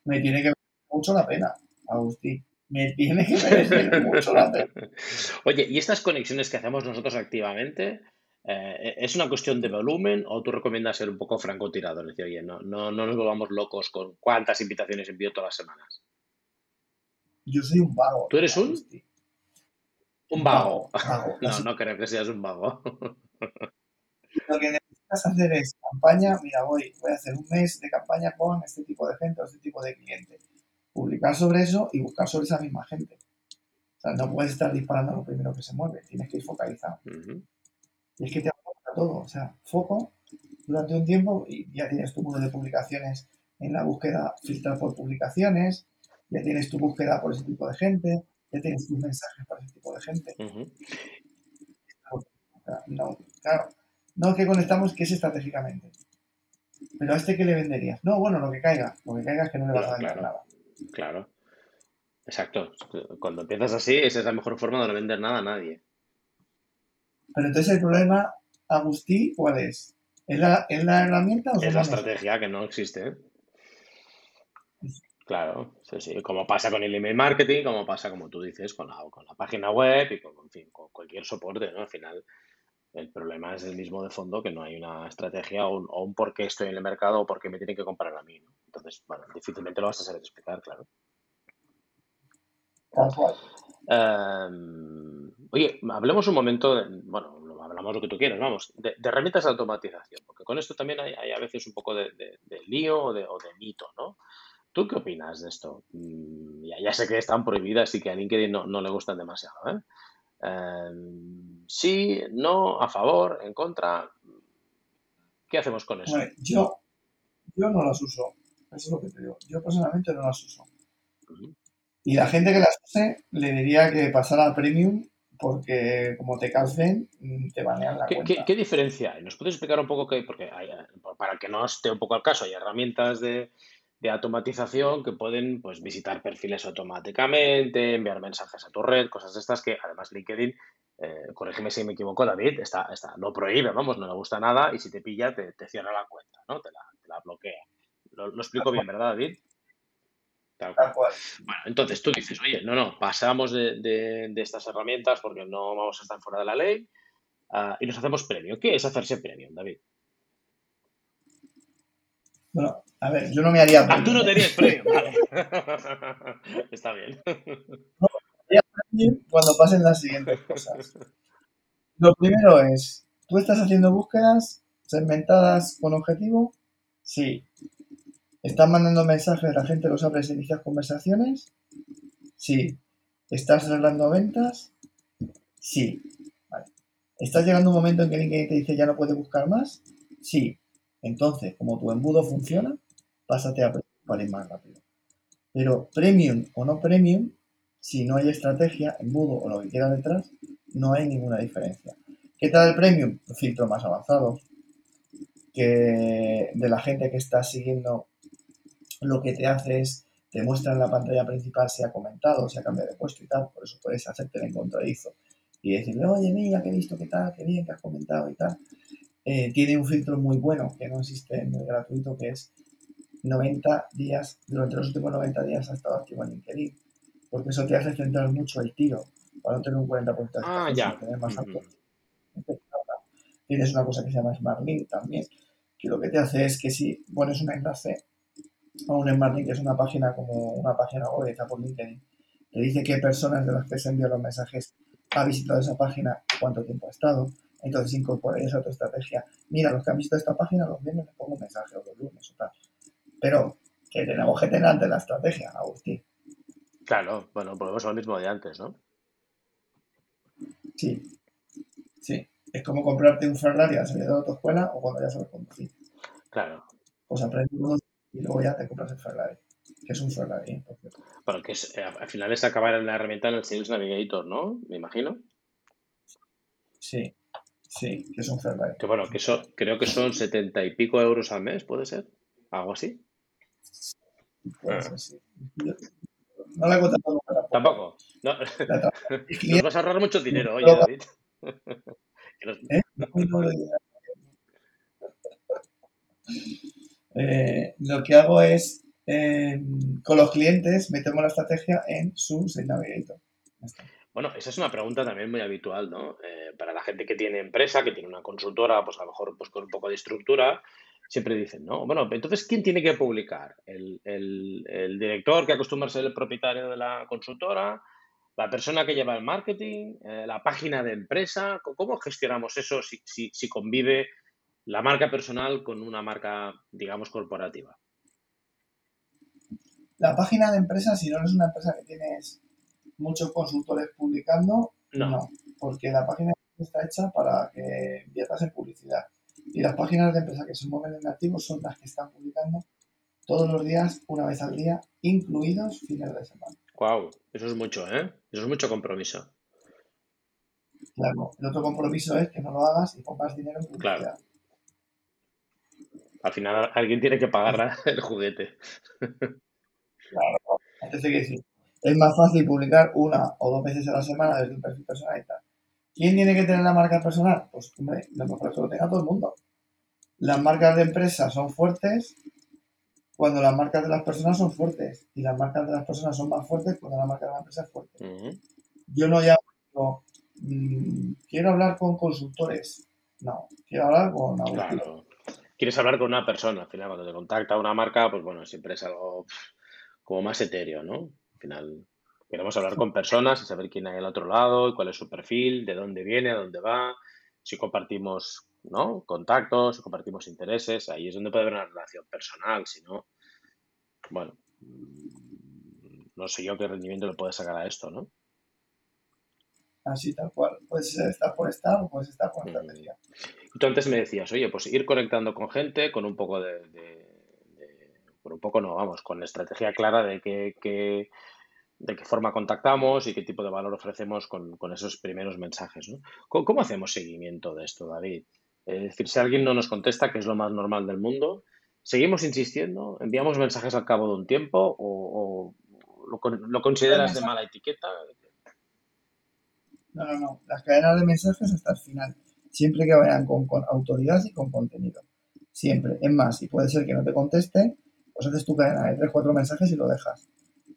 Me tiene que mucho la pena, Agustín. Me tiene que merecer *laughs* mucho la pena. Oye, ¿y estas conexiones que hacemos nosotros activamente, eh, ¿es una cuestión de volumen o tú recomiendas ser un poco francotirador? Es decir, oye, no, no, no nos volvamos locos con cuántas invitaciones envío todas las semanas. Yo soy un vago. ¿Tú eres un? Un vago. *laughs* no, no creo que seas un vago. Lo que necesitas hacer es campaña, mira, voy, voy a hacer un mes de campaña con este tipo de gente o este tipo de cliente. Publicar sobre eso y buscar sobre esa misma gente. O sea, no puedes estar disparando lo primero que se mueve, tienes que ir focalizado. Y es que te aporta todo. O sea, foco durante un tiempo y ya tienes tu muro de publicaciones en la búsqueda, filtrar por publicaciones, ya tienes tu búsqueda por ese tipo de gente, ya tienes tus mensajes para ese tipo de gente. No, claro, no que conectamos que es estratégicamente. Pero a este que le venderías. No, bueno, lo que caiga. Lo que caiga es que no le vas a dar nada. Claro. Exacto. Cuando empiezas así, esa es la mejor forma de no vender nada a nadie. Pero entonces el problema, Agustí, ¿cuál es? ¿Es la, herramienta o es la estrategia que no existe? ¿eh? Claro, sí, sí. Como pasa con el email marketing, como pasa, como tú dices, con la, con la página web y con, en fin, con cualquier soporte, ¿no? Al final, el problema es el mismo de fondo, que no hay una estrategia o un, o un por qué estoy en el mercado o por qué me tienen que comprar a mí, ¿no? Entonces, bueno, difícilmente lo vas a saber explicar, claro. Em, oye, hablemos un momento, de, bueno, hablamos lo que tú quieras, vamos, de, herramientas de automatización, porque con esto también hay, a veces un poco de, lío o de, o de mito, ¿no? ¿Tú qué opinas de esto? Mm, ya, sé que están prohibidas y que a LinkedIn no, le gustan demasiado. ¿eh? Em, sí, no, a favor, en contra. ¿Qué hacemos con eso? yo, yo no las uso. Eso es lo que te digo. Yo personalmente no las uso. Y la gente que las use le diría que pasara a Premium porque como te calcen, mm, te banean la ¿Qué, cuenta. ¿qué, diferencia hay? ¿Nos puedes explicar un poco qué? Porque para que no esté un poco al caso, hay herramientas de, de automatización que pueden pues, visitar perfiles automáticamente, enviar mensajes a tu red, cosas de estas que además LinkedIn, eh, corrígeme si me equivoco David, está, está, lo prohíbe, vamos, no le gusta nada y si te pilla te, cierra la cuenta, ¿no? Te la, te la bloquea. Lo, explico bien, ¿verdad David? Tal cual. Bueno, entonces tú dices, oye, no, no, pasamos de, de, estas herramientas porque no vamos a estar fuera de la ley uh, y nos hacemos premio. ¿Qué es hacerse premium, David? Bueno, a ver, yo no me haría Ah, tú no tenías premium, *laughs* vale. *laughs* Está bien. No, me haría premium cuando pasen las siguientes cosas. Lo primero es, ¿tú estás haciendo búsquedas segmentadas con objetivo? Sí. ¿Estás mandando mensajes, la gente los abre y inicias conversaciones? Sí. ¿Estás arreglando ventas? Sí. Vale. ¿Estás llegando a un momento en que alguien te dice ya no puede buscar más? Sí. Entonces, como tu embudo funciona, pásate a premium para más rápido. Pero premium o no premium, si no hay estrategia, embudo o lo que quiera detrás, no hay ninguna diferencia. ¿Qué tal el premium? Filtros más avanzados. Que de la gente que está siguiendo lo que te hace es, te muestra en la pantalla principal si ha comentado, si ha cambiado de puesto y tal, por eso puedes hacerte el encontradizo y decirle, oye, mira, he visto que tal, que bien, que has comentado y tal. Eh, tiene un filtro muy bueno que no existe en el gratuito, que es 90 días, durante los últimos 90 días ha estado activo en LinkedIn, porque eso te hace centrar mucho el tiro, para no tener un 40% de ah, ya. tener más alto. Tienes una cosa que se llama Smart Link también, que lo que te hace es que si pones un enlace a un Smart Link, que es una página como una página web está por LinkedIn, te dice qué personas de las que se envían los mensajes ha visitado esa página, cuánto tiempo ha estado, entonces incorpora esa otra estrategia. Mira, los que han visto esta página los viernes les pongo un mensaje o los lunes o tal. Pero que tenemos que tener antes la estrategia, Agustín. Claro, bueno, volvemos lo mismo de antes, ¿no? Sí, sí. Es como comprarte un Ferrari al salir de la autoescuela o cuando ya sabes conducir. Claro. Pues aprendes y luego ya te compras el Ferrari, que es un Ferrari. Bueno, que es, eh, al final es acabar en la herramienta en el Sales Navigator, ¿no? Me imagino. Sí, Sí, que es un Ferrari. Que bueno, que eso, creo que son setenta y pico euros al mes, ¿puede ser? ¿Algo así? Puede ser, sí. no la he contado Tampoco. No. *laughs* Nos vas a ahorrar mucho dinero, oye, David. *laughs* ¿Eh? eh, lo que hago es, eh, con los clientes, metemos la estrategia en su Navigator. Bueno, esa es una pregunta también muy habitual, ¿no? Eh, para la gente que tiene empresa, que tiene una consultora, pues a lo mejor pues, con un poco de estructura, siempre dicen, ¿no? Bueno, entonces, ¿quién tiene que publicar? ¿El, director que acostumbra ser el propietario de la consultora? ¿La persona que lleva el marketing? Eh, ¿La página de empresa? ¿Cómo gestionamos eso si, si convive la marca personal con una marca, digamos, corporativa? La página de empresa, si no es una empresa que tienes muchos consultores publicando, no. porque la página está hecha para que inviertas en publicidad. Y las páginas de empresa que se mueven en activos son las que están publicando todos los días, una vez al día, incluidos fines de semana. Wow, eso es mucho, ¿eh? Eso es mucho compromiso. Claro, el otro compromiso es que no lo hagas y pongas dinero en publicidad. Claro. Al final alguien tiene que pagar *laughs* el juguete. Claro, antes de que decir, es más fácil publicar una o dos veces a la semana desde un perfil personal y tal. ¿Quién tiene que tener la marca personal? Pues, hombre, lo mejor es que lo tenga todo el mundo. Las marcas de empresa son fuertes cuando las marcas de las personas son fuertes y las marcas de las personas son más fuertes cuando la marca de la empresa es fuerte. Yo no llamo, mm, quiero hablar con consultores. No, quiero hablar con claro. Quieres hablar con una persona, al final cuando te contacta una marca, pues bueno, siempre es algo como más etéreo, ¿no? Final queremos hablar con personas y saber quién hay al otro lado, cuál es su perfil, de dónde viene, a dónde va, si compartimos ¿no? contactos, si compartimos intereses, ahí es donde puede haber una relación personal, si no, bueno, no sé yo qué rendimiento le puede sacar a esto, ¿no? Así, tal cual. Puedes estar por estar o puedes estar por estrategia. Y tú antes me decías, oye, pues ir conectando con gente con un poco de, por un poco no, vamos, con la estrategia clara de qué, de qué forma contactamos y qué tipo de valor ofrecemos con, esos primeros mensajes. ¿no? ¿Cómo, hacemos seguimiento de esto, David? Es decir, si alguien no nos contesta, que es lo más normal del mundo, ¿seguimos insistiendo? ¿Enviamos mensajes al cabo de un tiempo o, lo, consideras de mala etiqueta? No, no, no. Las cadenas de mensajes hasta el final. Siempre que vayan con, con autoridad y con contenido. Siempre. Es más, y puede ser que no te conteste, pues haces tu cadena de tres, cuatro mensajes y lo dejas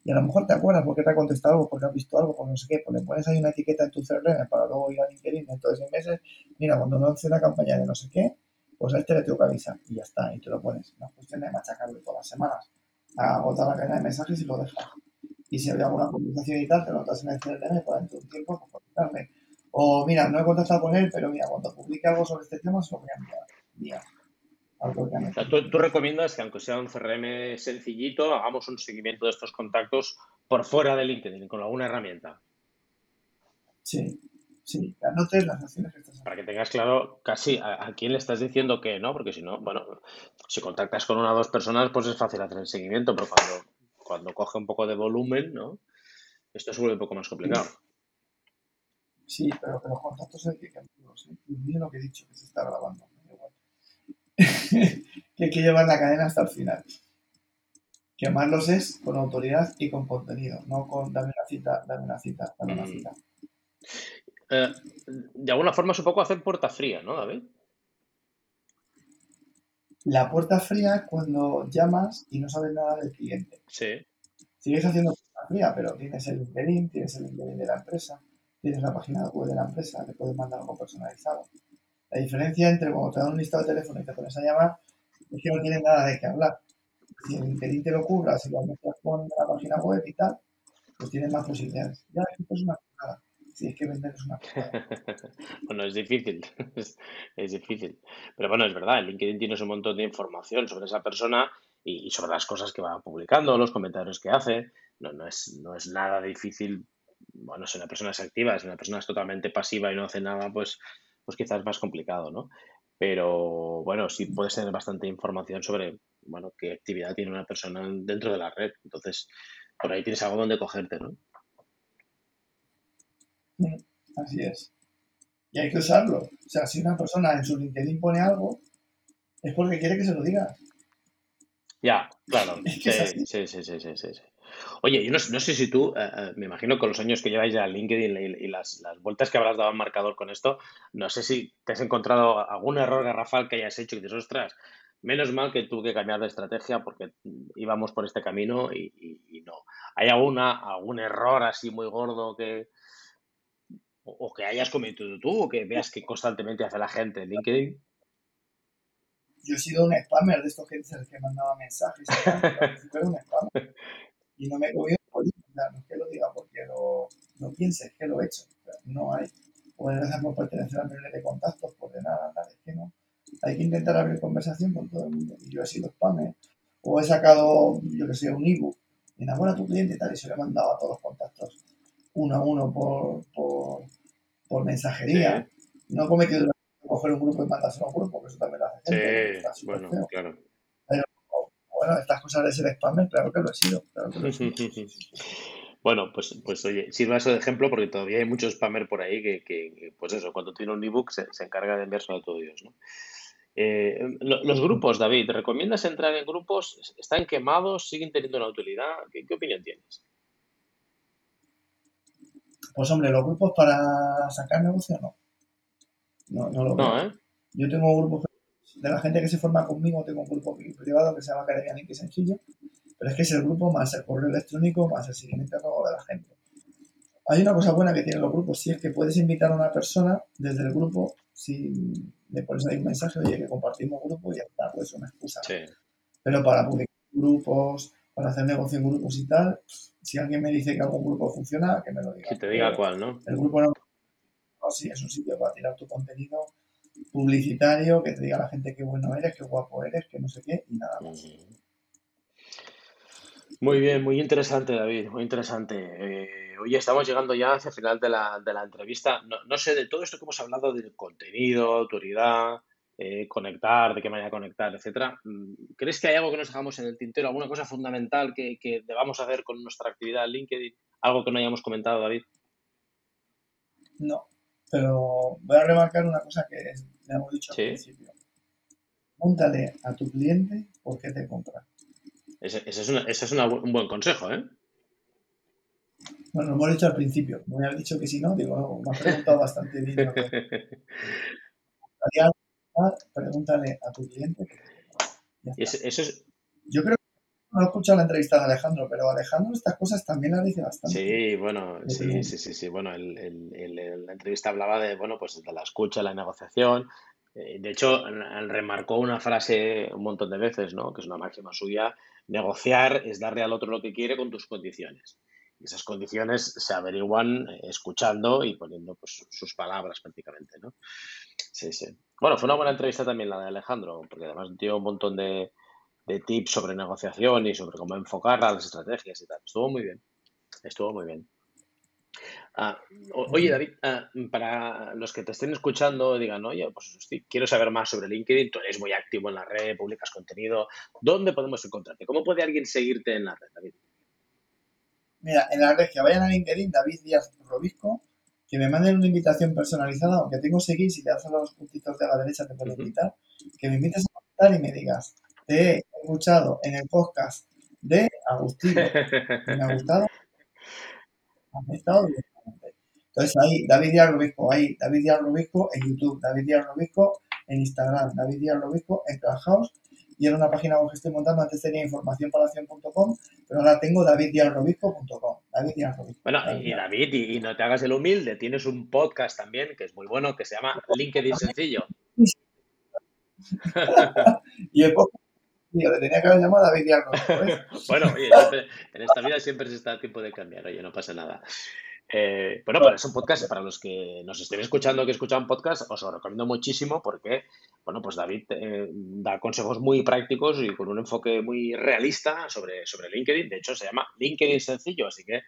y a lo mejor te acuerdas porque te ha contestado algo, porque has visto algo, porque no sé qué, pues le pones ahí una etiqueta en tu CRM para luego ir a LinkedIn dentro de seis meses, mira, cuando no hace una campaña de no sé qué, pues a este le tengo que avisar y ya está, y te lo pones. No es cuestión de machacarlo todas las semanas. Agotar la cadena de mensajes y lo dejas. Y si había alguna conversación y tal, te lo notas en el CRM para dentro de un tiempo, pues contestarme. O mira, no he contactado con él, pero mira, cuando publique algo sobre este tema se lo voy a enviar. ¿Tú, recomiendas que aunque sea un CRM sencillito, hagamos un seguimiento de estos contactos por fuera de LinkedIn, con alguna herramienta? Sí, sí, anotes las acciones que estás haciendo. Para que tengas claro casi a, quién le estás diciendo que no, porque si no, bueno, si contactas con una o dos personas, pues es fácil hacer el seguimiento, pero cuando, cuando coge un poco de volumen, ¿no? Esto se vuelve un poco más complicado. Sí, pero los contactos hay que cambiarlos. ¿eh? lo que he dicho, que se está grabando. *laughs* que hay que llevar la cadena hasta el final. Quemarlos es con autoridad y con contenido, no con dame una cita, dame una cita, dame una mm. cita. Eh, de alguna forma es un poco hacer puerta fría, ¿no, David? La puerta fría es cuando llamas y no sabes nada del cliente. Sí. Sigues haciendo puerta fría, pero tienes el LinkedIn, tienes el LinkedIn de la empresa, tienes la página web de la empresa, te puedes mandar algo personalizado. La diferencia entre cuando te dan un listado de teléfono y te pones a llamar es que no tienes nada de qué hablar. Si el LinkedIn te lo cubra, si lo mezclas con la página web y tal, pues tienes más posibilidades. Ya, esto es una cosa. Si es que vender es una *laughs* bueno, es difícil. *laughs* es, difícil. Pero bueno, es verdad, el LinkedIn tienes un montón de información sobre esa persona y, sobre las cosas que va publicando, los comentarios que hace. No, no, es, no es nada difícil. Bueno, si una persona es activa, si una persona es totalmente pasiva y no hace nada, pues pues quizás es más complicado, ¿no? Pero bueno, sí puedes tener bastante información sobre, bueno, qué actividad tiene una persona dentro de la red. Entonces, por ahí tienes algo donde cogerte, ¿no? Así es. Y hay que usarlo. O sea, si una persona en su LinkedIn pone algo, es porque quiere que se lo diga. Ya, claro. *laughs* sí, sí, sí, sí, sí, sí. Oye, yo no, sé si tú, eh, eh, me imagino con los años que lleváis ya en LinkedIn y, las, vueltas que habrás dado al marcador con esto, no sé si te has encontrado algún error garrafal que hayas hecho y dices, ostras, menos mal que tuve que cambiar de estrategia porque íbamos por este camino y, no. ¿Hay alguna, algún error así muy gordo que, o, que hayas cometido tú o que veas que constantemente hace la gente en LinkedIn? Yo he sido un spammer de estos que, que mandaba mensajes. *laughs* un spammer y no me cogió no es que lo diga porque lo, no pienses que lo he hecho. no hay. O gracias por pertenecer a red de contactos, por de nada, nada, es que no. Hay que intentar abrir conversación con todo el mundo. Y yo he sido spam, o he sacado, yo que sé, un ebook, enamora a tu cliente y tal, y se lo he mandado a todos los contactos, uno a uno por, por, por mensajería. No he cometido coger un grupo y mandárselo a un grupo, que eso también lo hace Sí, bueno, claro bueno, estas cosas de ser spammer, claro que lo he sido. *laughs* Bueno, pues, pues oye, sirva eso de ejemplo porque todavía hay muchos spammer por ahí que, pues eso, cuando tiene un ebook se, se encarga de enviárselo a todos ellos, ¿no? Eh, los grupos, David, ¿recomiendas entrar en grupos? ¿Están quemados? ¿Siguen teniendo una utilidad? ¿Qué, opinión tienes? Pues hombre, los grupos para sacar negocio no. No, no lo veo. ¿eh? Yo tengo grupos de la gente que se forma conmigo, tengo un grupo privado que se llama Academia Link Sencillo, pero es que es el grupo más el correo electrónico más el seguimiento de la gente. Hay una cosa buena que tienen los grupos, si es que puedes invitar a una persona desde el grupo, si le pones ahí un mensaje, oye, que compartimos grupo y ya está, pues es una excusa. Pero para publicar grupos, para hacer negocio en grupos y tal, si alguien me dice que algún grupo funciona, que me lo diga. Que te diga cuál, ¿no? El grupo no, sí, es un sitio para tirar tu contenido publicitario, que te diga la gente qué bueno eres, qué guapo eres, que no sé qué, y nada más. Muy bien, muy interesante, David, muy interesante. Eh, oye, estamos llegando ya hacia el final de la, de la entrevista. No, sé, de todo esto que hemos hablado del contenido, autoridad, eh, conectar, de qué manera conectar, etcétera. Mm, ¿Crees que hay algo que nos dejamos en el tintero, alguna cosa fundamental que, que debamos hacer con nuestra actividad en LinkedIn? ¿Algo que no hayamos comentado, David? No, pero voy a remarcar una cosa que le hemos dicho al principio. Pregúntale a tu cliente por qué te compra. Ese, es, es un buen consejo, ¿eh? Bueno, lo hemos dicho al principio. Me habías dicho que si no, digo, me has preguntado bastante bien. *laughs* Pregúntale a tu cliente. Eso es... Yo creo que no he escuchado la entrevista de Alejandro, pero Alejandro estas cosas también las dice bastante. Sí, bueno, sí, sí, sí, sí. Bueno, el, la entrevista hablaba de, bueno, pues de la escucha, la negociación. Eh, de hecho, remarcó una frase un montón de veces, ¿no? Que es una máxima suya, negociar es darle al otro lo que quiere con tus condiciones. Y esas condiciones se averiguan eh, escuchando y poniendo pues, sus palabras prácticamente, ¿no? Sí, sí. Bueno, fue una buena entrevista también la de Alejandro, porque además dio un montón de, tips sobre negociación y sobre cómo enfocar las estrategias y tal. Estuvo muy bien. Estuvo muy bien. Ah, oye, David, ah, para los que te estén escuchando, digan, oye, pues quiero saber más sobre LinkedIn, tú eres muy activo en la red, publicas contenido, ¿dónde podemos encontrarte? ¿Cómo puede alguien seguirte en la red, David? Mira, en la red que vayan a LinkedIn, David Díaz Robisco, que me manden una invitación personalizada, aunque tengo seguir, si te das a los puntitos de la derecha te puedo invitar, que me invites a comentar y me digas, te he escuchado en el podcast de Agustín, me ha gustado, me ha estado entonces ahí, David Díaz Robisco, ahí, David Díaz Robisco en YouTube, David Díaz Robisco en Instagram, David Díaz Robisco en Clubhouse y en una página web que estoy montando, antes tenía informaciónparación.com, pero ahora tengo daviddiazrobisco.com, David Díaz Robisco. Bueno, y David, y, no te hagas el humilde, tienes un podcast también que es muy bueno, que se llama LinkedIn *laughs* Sencillo. *laughs* y el podcast Tío, le tenía que haber llamado David Díaz Robisco. *laughs* bueno, oye, en esta vida siempre se está a tiempo de cambiar, oye, no pasa nada. Eh, bueno, para es un podcast, para los que nos estén escuchando que escuchan podcast, os lo recomiendo muchísimo porque, bueno, pues David eh, da consejos muy prácticos y con un enfoque muy realista sobre, sobre LinkedIn. De hecho, se llama LinkedIn sencillo, así que,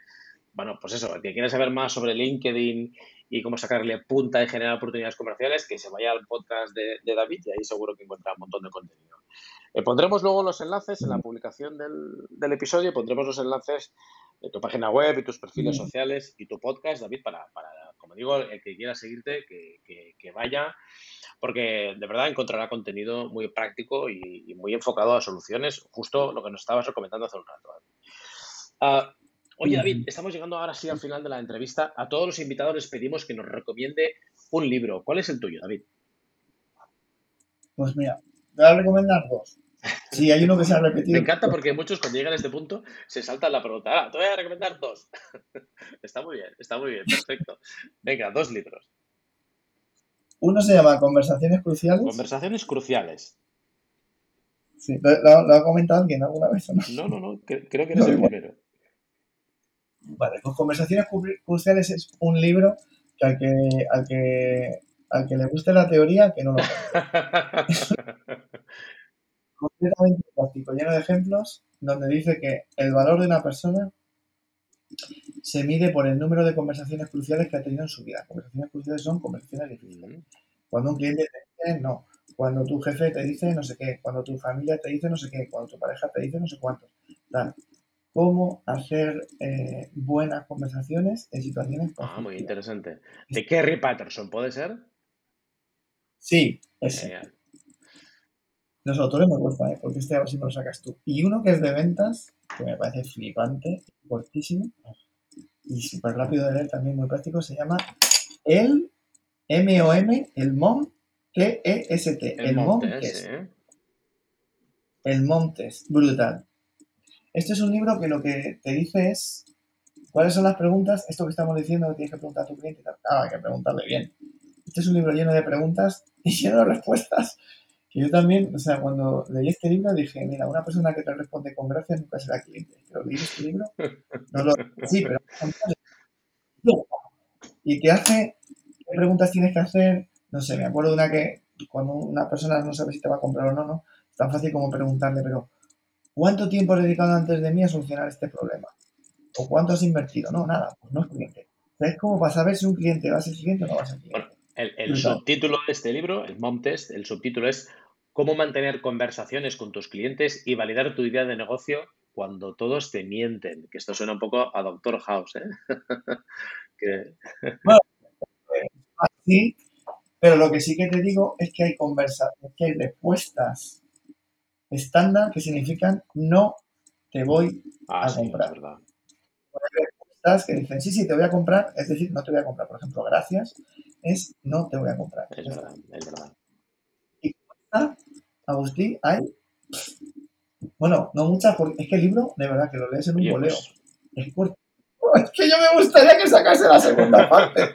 bueno, pues eso, el que quiera saber más sobre LinkedIn y cómo sacarle punta y generar oportunidades comerciales, que se vaya al podcast de, David y ahí seguro que encuentra un montón de contenido. Eh, pondremos luego los enlaces en la publicación del, del episodio, pondremos los enlaces tu página web y tus perfiles sociales y tu podcast, David, para, para como digo, el que quiera seguirte, que, que, vaya, porque de verdad encontrará contenido muy práctico y, muy enfocado a soluciones, justo lo que nos estabas recomendando hace un rato. Uh, oye, David, estamos llegando ahora sí al final de la entrevista. A todos los invitados les pedimos que nos recomiende un libro. ¿Cuál es el tuyo, David? Pues mira, voy a recomendar dos. Sí, hay uno que se ha repetido. Me encanta porque muchos cuando llegan a este punto se saltan la pregunta. Ah, te voy a recomendar dos. *laughs* está muy bien, está muy bien, perfecto. Venga, dos libros. Uno se llama Conversaciones Cruciales. Conversaciones Cruciales. Sí, ¿lo, ha comentado alguien alguna vez o no? No, no, no, creo que eres el primero. Vale, pues Conversaciones Cruciales es un libro que al que, al que, al que le guste la teoría, que no lo *laughs* completamente práctico, lleno de ejemplos, donde dice que el valor de una persona se mide por el número de conversaciones cruciales que ha tenido en su vida. Conversaciones cruciales son conversaciones difíciles. Cuando un cliente te dice no, cuando tu jefe te dice no sé qué, cuando tu familia te dice no sé qué, cuando tu pareja te dice no sé cuánto. Tal. Cómo hacer eh, buenas conversaciones en situaciones Ah, muy interesante. ¿De Kerry Patterson puede ser? Sí, ese. Los autores me cuesta, ¿eh? porque este a ver si me lo sacas tú. Y uno que es de ventas, que me parece flipante, cortísimo y súper rápido de leer, también muy práctico, se llama El MOM, el MOM T-E-S-T. El, Montes. ¿eh? El Montes. Brutal. Este es un libro que lo que te dice es cuáles son las preguntas, esto que estamos diciendo que tienes que preguntar a tu cliente. Ah, hay que preguntarle bien. Este es un libro lleno de preguntas *laughs* y lleno de respuestas. Que yo también, o sea, cuando leí este libro dije, mira, una persona que te responde con gracia nunca será cliente. Pero leí este libro, no lo... Sí, pero... *laughs* Y te hace, ¿qué preguntas tienes que hacer? No sé, me acuerdo de una que cuando una persona no sabe si te va a comprar o no, no, es tan fácil como preguntarle, pero ¿cuánto tiempo has dedicado antes de mí a solucionar este problema? ¿O cuánto has invertido? No, nada, pues no es cliente. ¿Sabes cómo para saber si un cliente va a ser cliente o no va a ser cliente? El, subtítulo de este libro, el Mom Test, el subtítulo es Cómo mantener conversaciones con tus clientes y validar tu idea de negocio cuando todos te mienten. Que esto suena un poco a Doctor House, ¿eh? *laughs* Bueno, sí, pero lo que sí que te digo es que hay conversaciones, que hay respuestas estándar que significan no te voy ah, a comprar. Hay respuestas que dicen sí, sí, te voy a comprar, es decir, no te voy a comprar. Por ejemplo, gracias es no te voy a comprar. Es verdad, es verdad. Y Agustín, hay. Bueno, no muchas, porque es que el libro, de verdad, que lo lees en un boleo. Pues es corto es que yo me gustaría que sacase la segunda parte.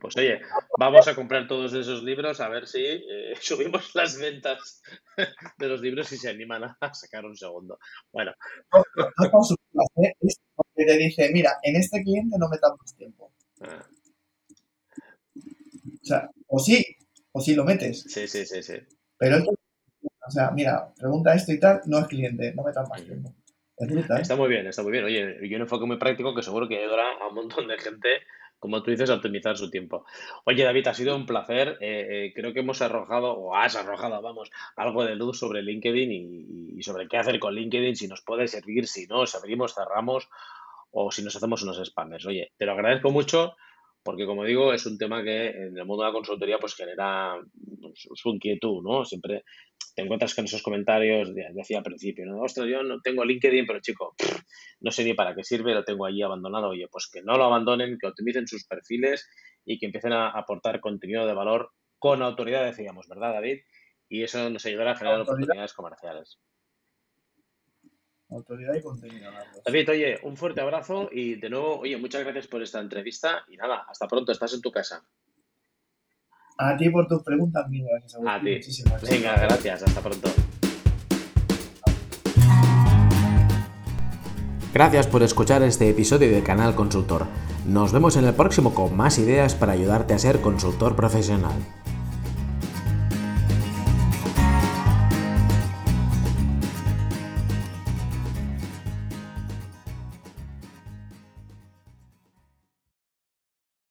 Pues oye, vamos a comprar todos esos libros a ver si eh, subimos las ventas de los libros y se animan a sacar un segundo. Bueno. No, porque te dice, mira, en este cliente no metas más tiempo. Ah. O sea, o sí, o sí lo metes. Sí, sí, sí, sí. Pero, o sea, mira, pregunta esto y tal, no es cliente, no metas más tiempo. Está muy bien, está muy bien. Oye, y un enfoque muy práctico que seguro que ayudará a un montón de gente, como tú dices, a optimizar su tiempo. Oye, David, ha sido un placer. Eh, eh, creo que hemos arrojado, o has arrojado, vamos, algo de luz sobre LinkedIn y, sobre qué hacer con LinkedIn, si nos puede servir, si no, si abrimos, cerramos o si nos hacemos unos spammers. Oye, te lo agradezco mucho porque como digo, es un tema que en el mundo de la consultoría pues genera pues, su inquietud, ¿no? Siempre te encuentras con esos comentarios, decía al principio, ¿no? Ostras, yo no tengo LinkedIn, pero chico, no sé ni para qué sirve, lo tengo allí abandonado. Oye, pues que no lo abandonen, que optimicen sus perfiles y que empiecen a aportar contenido de valor con autoridad, decíamos, ¿verdad, David? Y eso nos ayudará a generar oportunidades comerciales. Autoridad y contenido. David, oye, un fuerte abrazo y de nuevo, oye, muchas gracias por esta entrevista y nada, hasta pronto, estás en tu casa. A ti por tus preguntas, mil gracias. A, a ti. Venga, gracias. Hasta pronto. Gracias por escuchar este episodio de Canal Consultor. Nos vemos en el próximo con más ideas para ayudarte a ser consultor profesional.